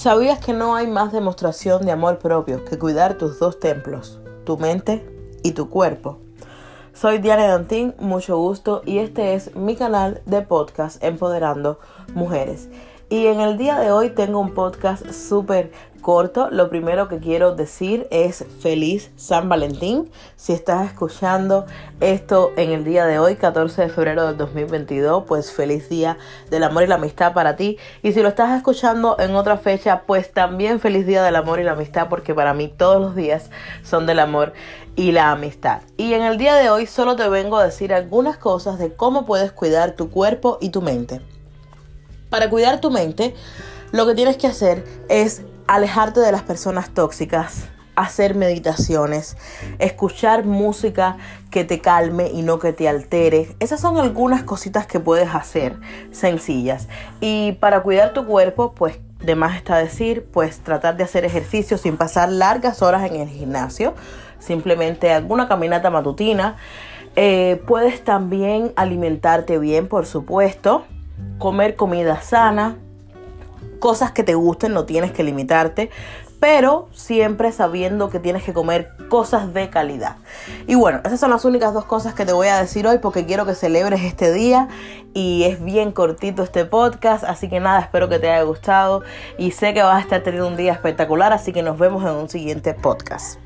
¿Sabías que no hay más demostración de amor propio que cuidar tus dos templos, tu mente y tu cuerpo? Soy Diana Dantín, mucho gusto y este es mi canal de podcast Empoderando Mujeres. Y en el día de hoy tengo un podcast súper corto. Lo primero que quiero decir es feliz San Valentín. Si estás escuchando esto en el día de hoy, 14 de febrero del 2022, pues feliz día del amor y la amistad para ti. Y si lo estás escuchando en otra fecha, pues también feliz día del amor y la amistad, porque para mí todos los días son del amor y la amistad. Y en el día de hoy solo te vengo a decir algunas cosas de cómo puedes cuidar tu cuerpo y tu mente. Para cuidar tu mente, lo que tienes que hacer es alejarte de las personas tóxicas, hacer meditaciones, escuchar música que te calme y no que te altere. Esas son algunas cositas que puedes hacer sencillas. Y para cuidar tu cuerpo, pues de más está decir, pues tratar de hacer ejercicio sin pasar largas horas en el gimnasio, simplemente alguna caminata matutina. Eh, puedes también alimentarte bien, por supuesto comer comida sana, cosas que te gusten, no tienes que limitarte, pero siempre sabiendo que tienes que comer cosas de calidad. Y bueno, esas son las únicas dos cosas que te voy a decir hoy porque quiero que celebres este día y es bien cortito este podcast, así que nada, espero que te haya gustado y sé que vas a estar teniendo un día espectacular, así que nos vemos en un siguiente podcast.